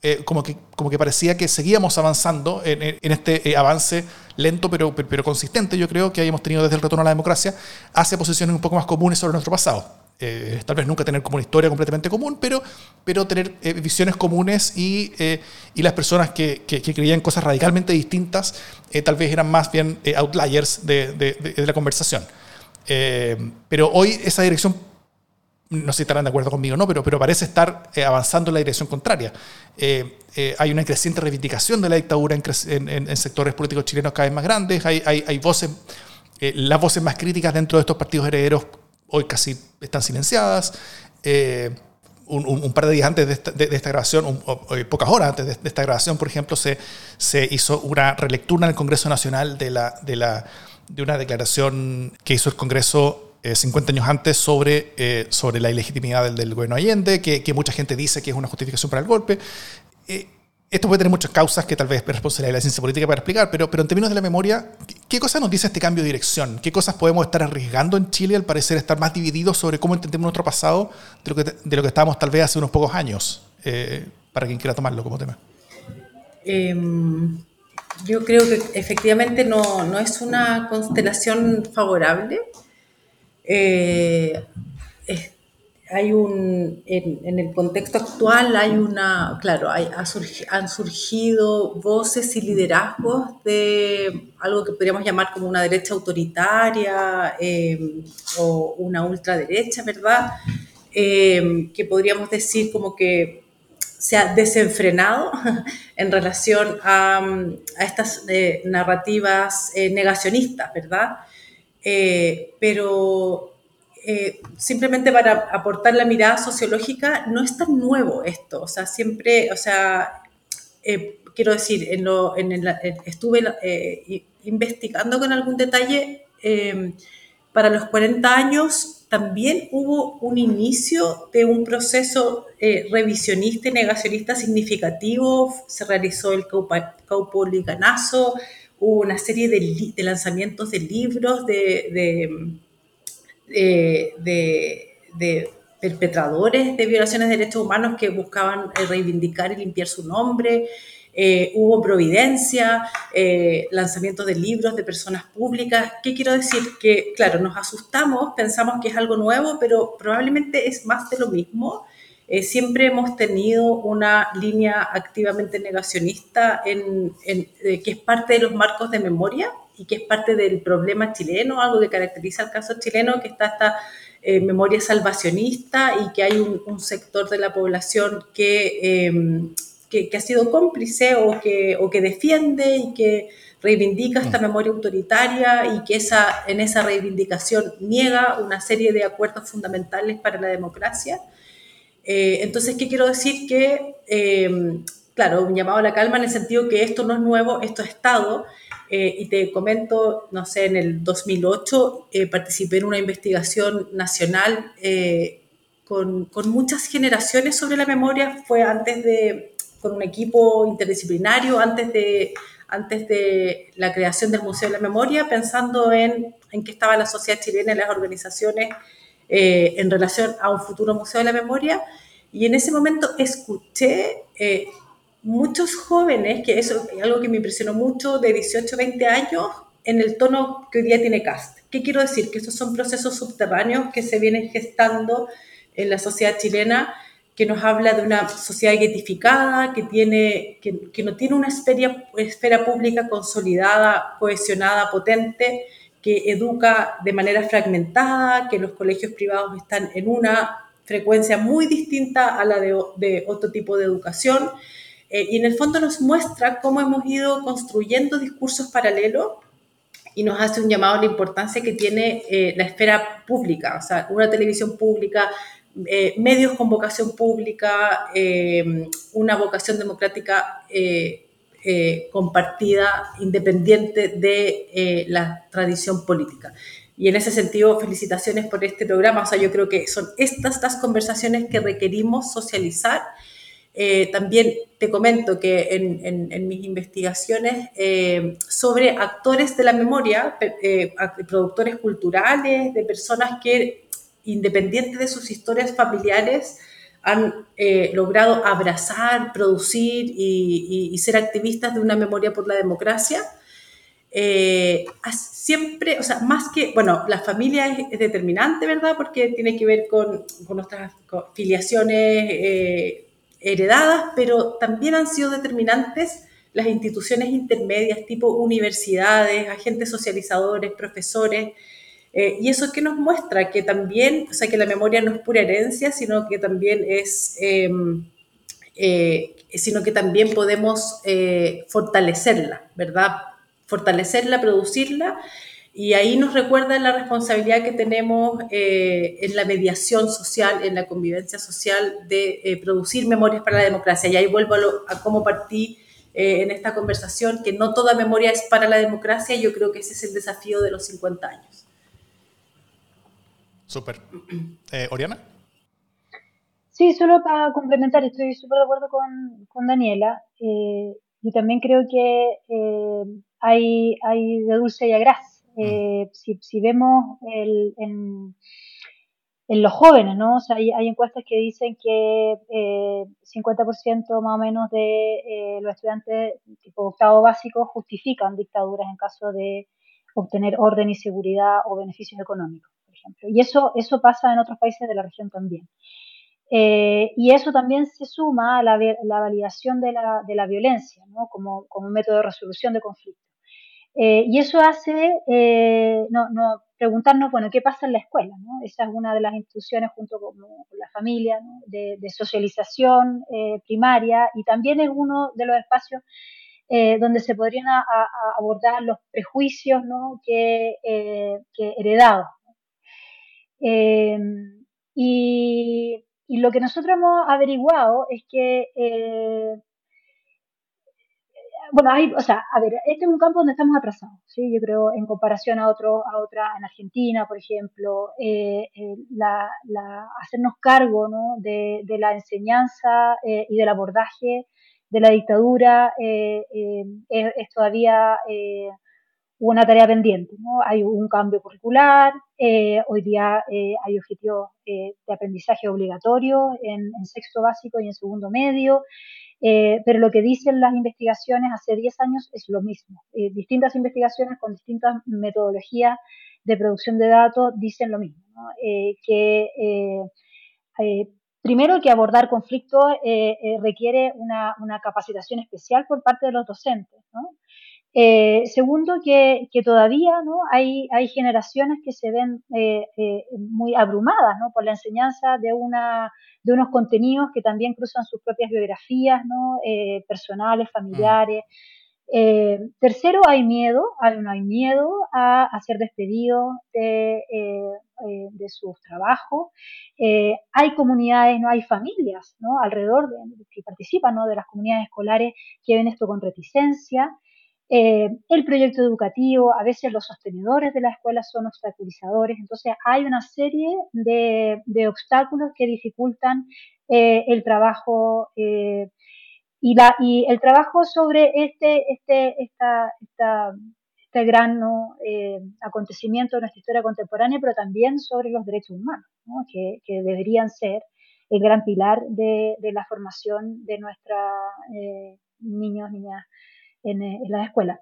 eh, como, que, como que parecía que seguíamos avanzando en, este eh, avance lento pero, pero, consistente, yo creo, que habíamos tenido desde el retorno a la democracia, hacia posiciones un poco más comunes sobre nuestro pasado. Eh, tal vez nunca tener como una historia completamente común, pero, pero tener visiones comunes y, y, las personas que, que, creían cosas radicalmente distintas tal vez eran más bien outliers de, de, de, la conversación. pero hoy esa dirección no sé si estarán de acuerdo conmigo o no, pero, pero parece estar eh, avanzando en la dirección contraria. Eh, eh, hay una creciente reivindicación de la dictadura en, en, sectores políticos chilenos cada vez más grandes, hay, hay, hay voces, las voces más críticas dentro de estos partidos herederos hoy casi están silenciadas. Un, un, par de días antes de esta, grabación, pocas horas antes de, esta grabación, por ejemplo, se, se hizo una relectura en el Congreso Nacional de, la, de, la, de una declaración que hizo el Congreso 50 eh, años antes sobre, eh, sobre la ilegitimidad del, del gobierno Allende, que, que, mucha gente dice que es una justificación para el golpe. Eh, esto puede tener muchas causas que tal vez es responsabilidad de la ciencia política para explicar, pero, pero en términos de la memoria, ¿qué cosas nos dice este cambio de dirección? ¿Qué cosas podemos estar arriesgando en Chile al parecer estar más divididos sobre cómo entendemos nuestro pasado de lo que, de lo que estábamos tal vez hace unos pocos años? para quien quiera tomarlo como tema. Em, yo creo que efectivamente no, no es una constelación favorable. Eh, hay un, en, el contexto actual hay una, claro, han surgido voces y liderazgos de algo que podríamos llamar como una derecha autoritaria eh, o una ultraderecha, ¿verdad? Eh, que podríamos decir como que se ha desenfrenado en relación a, a estas narrativas negacionistas, ¿verdad? Eh, pero eh, simplemente para aportar la mirada sociológica, no es tan nuevo esto, o sea, siempre, o sea, eh, quiero decir, en lo, en el, estuve investigando con algún detalle, para los 40 años también hubo un inicio de un proceso revisionista y negacionista significativo, se realizó el Caupolicanazo, hubo una serie de, lanzamientos de libros de, de, perpetradores de violaciones de derechos humanos que buscaban eh, reivindicar y limpiar su nombre. Eh, hubo providencia, eh, lanzamientos de libros de personas públicas. ¿Qué quiero decir? Que, claro, nos asustamos, pensamos que es algo nuevo, pero probablemente es más de lo mismo. Eh, siempre hemos tenido una línea activamente negacionista en, eh, que es parte de los marcos de memoria y que es parte del problema chileno, algo que caracteriza al caso chileno, que está esta eh, memoria salvacionista y que hay un, sector de la población em, que, que, ha sido cómplice o que, o que defiende y que reivindica esta mm. memoria autoritaria y que esa, en esa reivindicación niega una serie de acuerdos fundamentales para la democracia. Eh, entonces, ¿qué quiero decir? Que em, claro, un llamado a la calma en el sentido que esto no es nuevo, esto ha estado. Eh, y te comento, no sé, en el 2008 eh, participé en una investigación nacional eh, con, con, muchas generaciones sobre la memoria. Fue antes de, con un equipo interdisciplinario, antes de, antes de la creación del Museo de la Memoria, pensando en, en qué estaba la sociedad chilena y las organizaciones en relación a un futuro Museo de la Memoria. Y en ese momento escuché muchos jóvenes, que eso es algo que me impresionó mucho, de 18, 20 años, en el tono que hoy día tiene CAST. ¿Qué quiero decir? Que estos son procesos subterráneos que se vienen gestando en la sociedad chilena, que nos habla de una sociedad identificada, que, tiene, que, que no tiene una esfera, esfera pública consolidada, cohesionada, potente, que educa de manera fragmentada, que los colegios privados están en una frecuencia muy distinta a la de otro tipo de educación eh, y en el fondo nos muestra cómo hemos ido construyendo discursos paralelos y nos hace un llamado a la importancia que tiene eh, la esfera pública, o sea, una televisión pública, eh, medios con vocación pública, una vocación democrática compartida, independiente de la tradición política. Y en ese sentido, felicitaciones por este programa. O sea, yo creo que son estas las conversaciones que requerimos socializar eh, también te comento que en, mis investigaciones eh, sobre actores de la memoria, eh, productores culturales, de personas que, independientes de sus historias familiares, han logrado abrazar, producir y, ser activistas de una memoria por la democracia. siempre, o sea, más que, bueno, la familia es, determinante, ¿verdad? Porque tiene que ver con, nuestras filiaciones heredadas, pero también han sido determinantes las instituciones intermedias tipo universidades, agentes socializadores, profesores, eh, y eso que nos muestra que también, o sea, que la memoria no es pura herencia, sino que también es, em, eh, sino que también podemos eh, fortalecerla, ¿verdad? Fortalecerla, producirla y ahí nos recuerda la responsabilidad que tenemos eh, en la mediación social, en la convivencia social, de eh, producir memorias para la democracia. Y ahí vuelvo a, cómo partí eh, en esta conversación, que no toda memoria es para la democracia. Y yo creo que ese es el desafío de los 50 años. Súper. Oriana. Sí, solo para complementar, estoy súper de acuerdo con, con Daniela. yo también creo que hay, hay de dulce y a gras eh, si, vemos en, los jóvenes, ¿no? O sea, hay, encuestas que dicen que eh, 50% más o menos de eh, los estudiantes tipo octavo básico justifican dictaduras en caso de obtener orden y seguridad o beneficios económicos, por ejemplo. Y eso, eso pasa en otros países de la región también. Eh, y eso también se suma a la, validación de la, de la violencia ¿no? como, como método de resolución de conflictos. Eh, y eso hace eh, no, no, preguntarnos, bueno, ¿qué pasa en la escuela? ¿no? Esa es una de las instituciones junto con, la familia de, socialización eh, primaria y también es uno de los espacios donde se podrían abordar los prejuicios ¿no? que, que heredados. Y, y, lo que nosotros hemos averiguado es que bueno, hay, o sea, a ver, este es un campo donde estamos atrasados, ¿sí? Yo creo, en comparación a otro, a otra, en Argentina, por ejemplo, eh, eh, la, hacernos cargo, ¿no? de, la enseñanza eh, y del abordaje de la dictadura es, todavía una tarea pendiente, ¿no? Hay un cambio curricular, hoy día hay objetivos de aprendizaje obligatorio en, sexto básico y en segundo medio, eh, pero lo que dicen las investigaciones hace 10 años es lo mismo. Eh, distintas investigaciones con distintas metodologías de producción de datos dicen lo mismo, eh, que primero que abordar conflictos requiere una, capacitación especial por parte de los docentes. Segundo, que, todavía ¿no? hay, hay generaciones que se ven muy abrumadas ¿no? por la enseñanza de una de unos contenidos que también cruzan sus propias biografías, ¿no? Eh, personales, familiares. Eh, tercero, hay miedo, hay, no hay miedo a, ser despedido, de, eh, eh, de sus trabajos. Eh, hay comunidades, no hay familias ¿no? alrededor de, que participan ¿no? de las comunidades escolares que ven esto con reticencia. El proyecto educativo, a veces los sostenedores de la escuela son obstaculizadores, entonces hay una serie de, obstáculos que dificultan el trabajo y, la, y el trabajo sobre este, este, esta, esta este gran eh, acontecimiento de nuestra historia contemporánea, pero también sobre los derechos humanos, que, deberían ser el gran pilar de, la formación de nuestros eh, niños, niñas en, en las escuelas.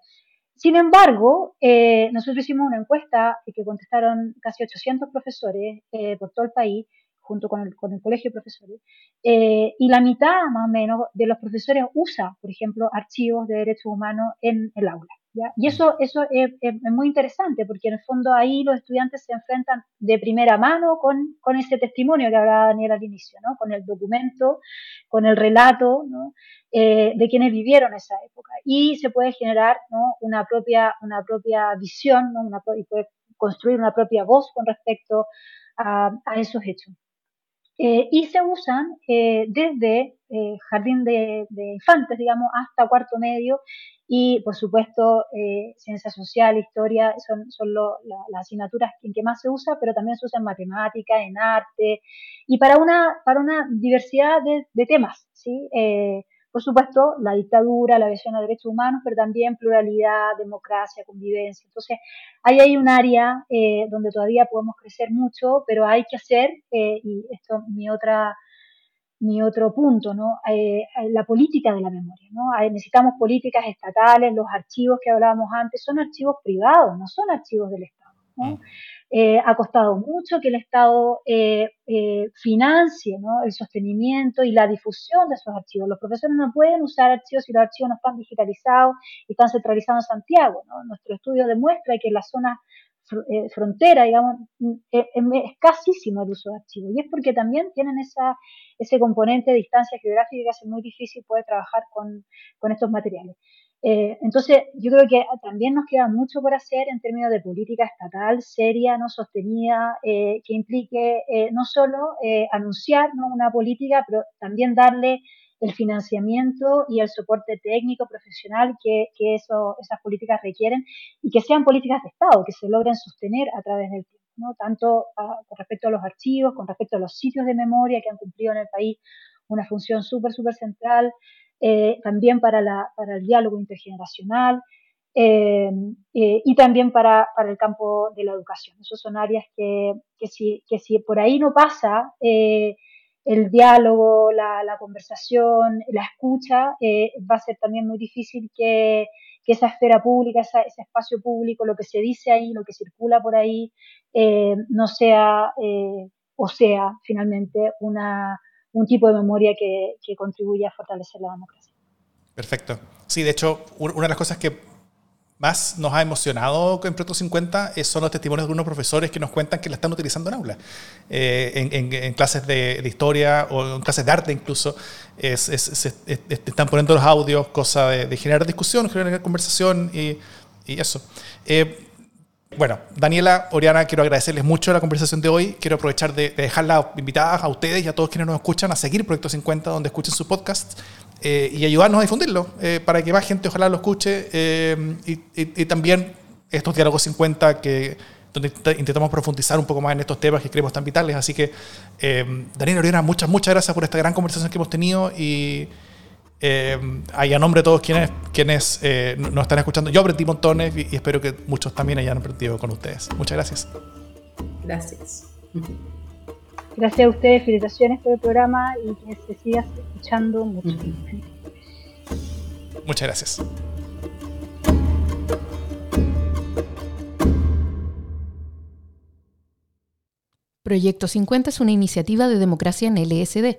Sin embargo, eh, nosotros hicimos una encuesta que contestaron casi 800 profesores por todo el país, junto con el, con el colegio de profesores, y la mitad más o menos de los profesores usa, por ejemplo, archivos de derechos humanos en el aula. Y eso, eso es, muy interesante porque en el fondo ahí los estudiantes se enfrentan de primera mano con, con ese testimonio que hablaba Daniel al inicio, ¿no? con el documento, con el relato ¿no? eh, de quienes vivieron esa época. Y se puede generar ¿no? una, propia, una propia visión ¿no? una, y puede construir una propia voz con respecto a, a esos hechos. Eh, y se usan eh, desde eh, jardín de, de, infantes, digamos, hasta cuarto medio y por supuesto eh, ciencia social, historia, son, son las asignaturas en que más se usa, pero también se usa en matemática, en arte y para una, para una diversidad de, temas, ¿sí? Eh, por supuesto, la dictadura, la visión de derechos humanos, pero también pluralidad, democracia, convivencia. Entonces, ahí hay un área eh, donde todavía podemos crecer mucho, pero hay que hacer, y esto es mi otra mi otro punto, ¿no? Eh, eh, la política de la memoria, ¿no? necesitamos políticas estatales, los archivos que hablábamos antes son archivos privados, no son archivos del Estado, ¿no? Eh, ha costado mucho que el Estado financie ¿no? el sostenimiento y la difusión de esos archivos. Los profesores no pueden usar archivos si los archivos no están digitalizados y están centralizados en Santiago. ¿no? Nuestro estudio demuestra que en las zonas eh, frontera, digamos, mm, eh, es escasísimo el uso de archivos. Y es porque también tienen esa, ese componente de distancia geográfica que hace muy difícil poder trabajar con estos materiales. Eh, entonces, yo creo que también nos queda mucho por hacer en términos de política estatal seria, no sostenida, que implique no solo anunciar ¿no? una política, pero también darle el financiamiento y el soporte técnico, profesional que, que eso, esas políticas requieren y que sean políticas de Estado, que se logren sostener a través del tiempo, ¿no? tanto con respecto a los archivos, con respecto a los sitios de memoria que han cumplido en el país una función súper, súper central, eh, también para, la, para el diálogo intergeneracional. Eh, eh, y también para, para, el campo de la educación. Esas son áreas que, que, si, que si por ahí no pasa, el diálogo, la, conversación, la escucha, va a ser también muy difícil que, esa esfera pública, ese espacio público, lo que se dice ahí, lo que circula por ahí, no sea o sea finalmente una, un tipo de memoria que, que contribuya a fortalecer la democracia. Perfecto. Sí, de hecho, una de las cosas que más nos ha emocionado en Proto 50 son los testimonios de algunos profesores que nos cuentan que la están utilizando en aula, eh, en, clases de, historia o en clases de arte incluso. están poniendo los audios, cosa de, generar discusión, generar conversación y, eso. Eh, bueno, Daniela, Oriana, quiero agradecerles mucho la conversación de hoy. Quiero aprovechar de, de dejarlas invitadas a ustedes y a todos quienes nos escuchan a seguir Proyecto 50, donde escuchen su podcast eh, y ayudarnos a difundirlo eh, para que más gente ojalá lo escuche eh, y, también estos diálogos 50 que donde intentamos profundizar un poco más en estos temas que creemos tan vitales. Así que, Daniel Oriana, muchas, muchas gracias por esta gran conversación que hemos tenido y ahí a nombre de todos quienes, quienes nos están escuchando, yo aprendí montones y, y espero que muchos también hayan aprendido con ustedes. Muchas gracias. Gracias. Gracias a ustedes, felicitaciones por el programa y que se siga escuchando mucho. Muchas gracias. Proyecto 50 es una iniciativa de democracia en LSD,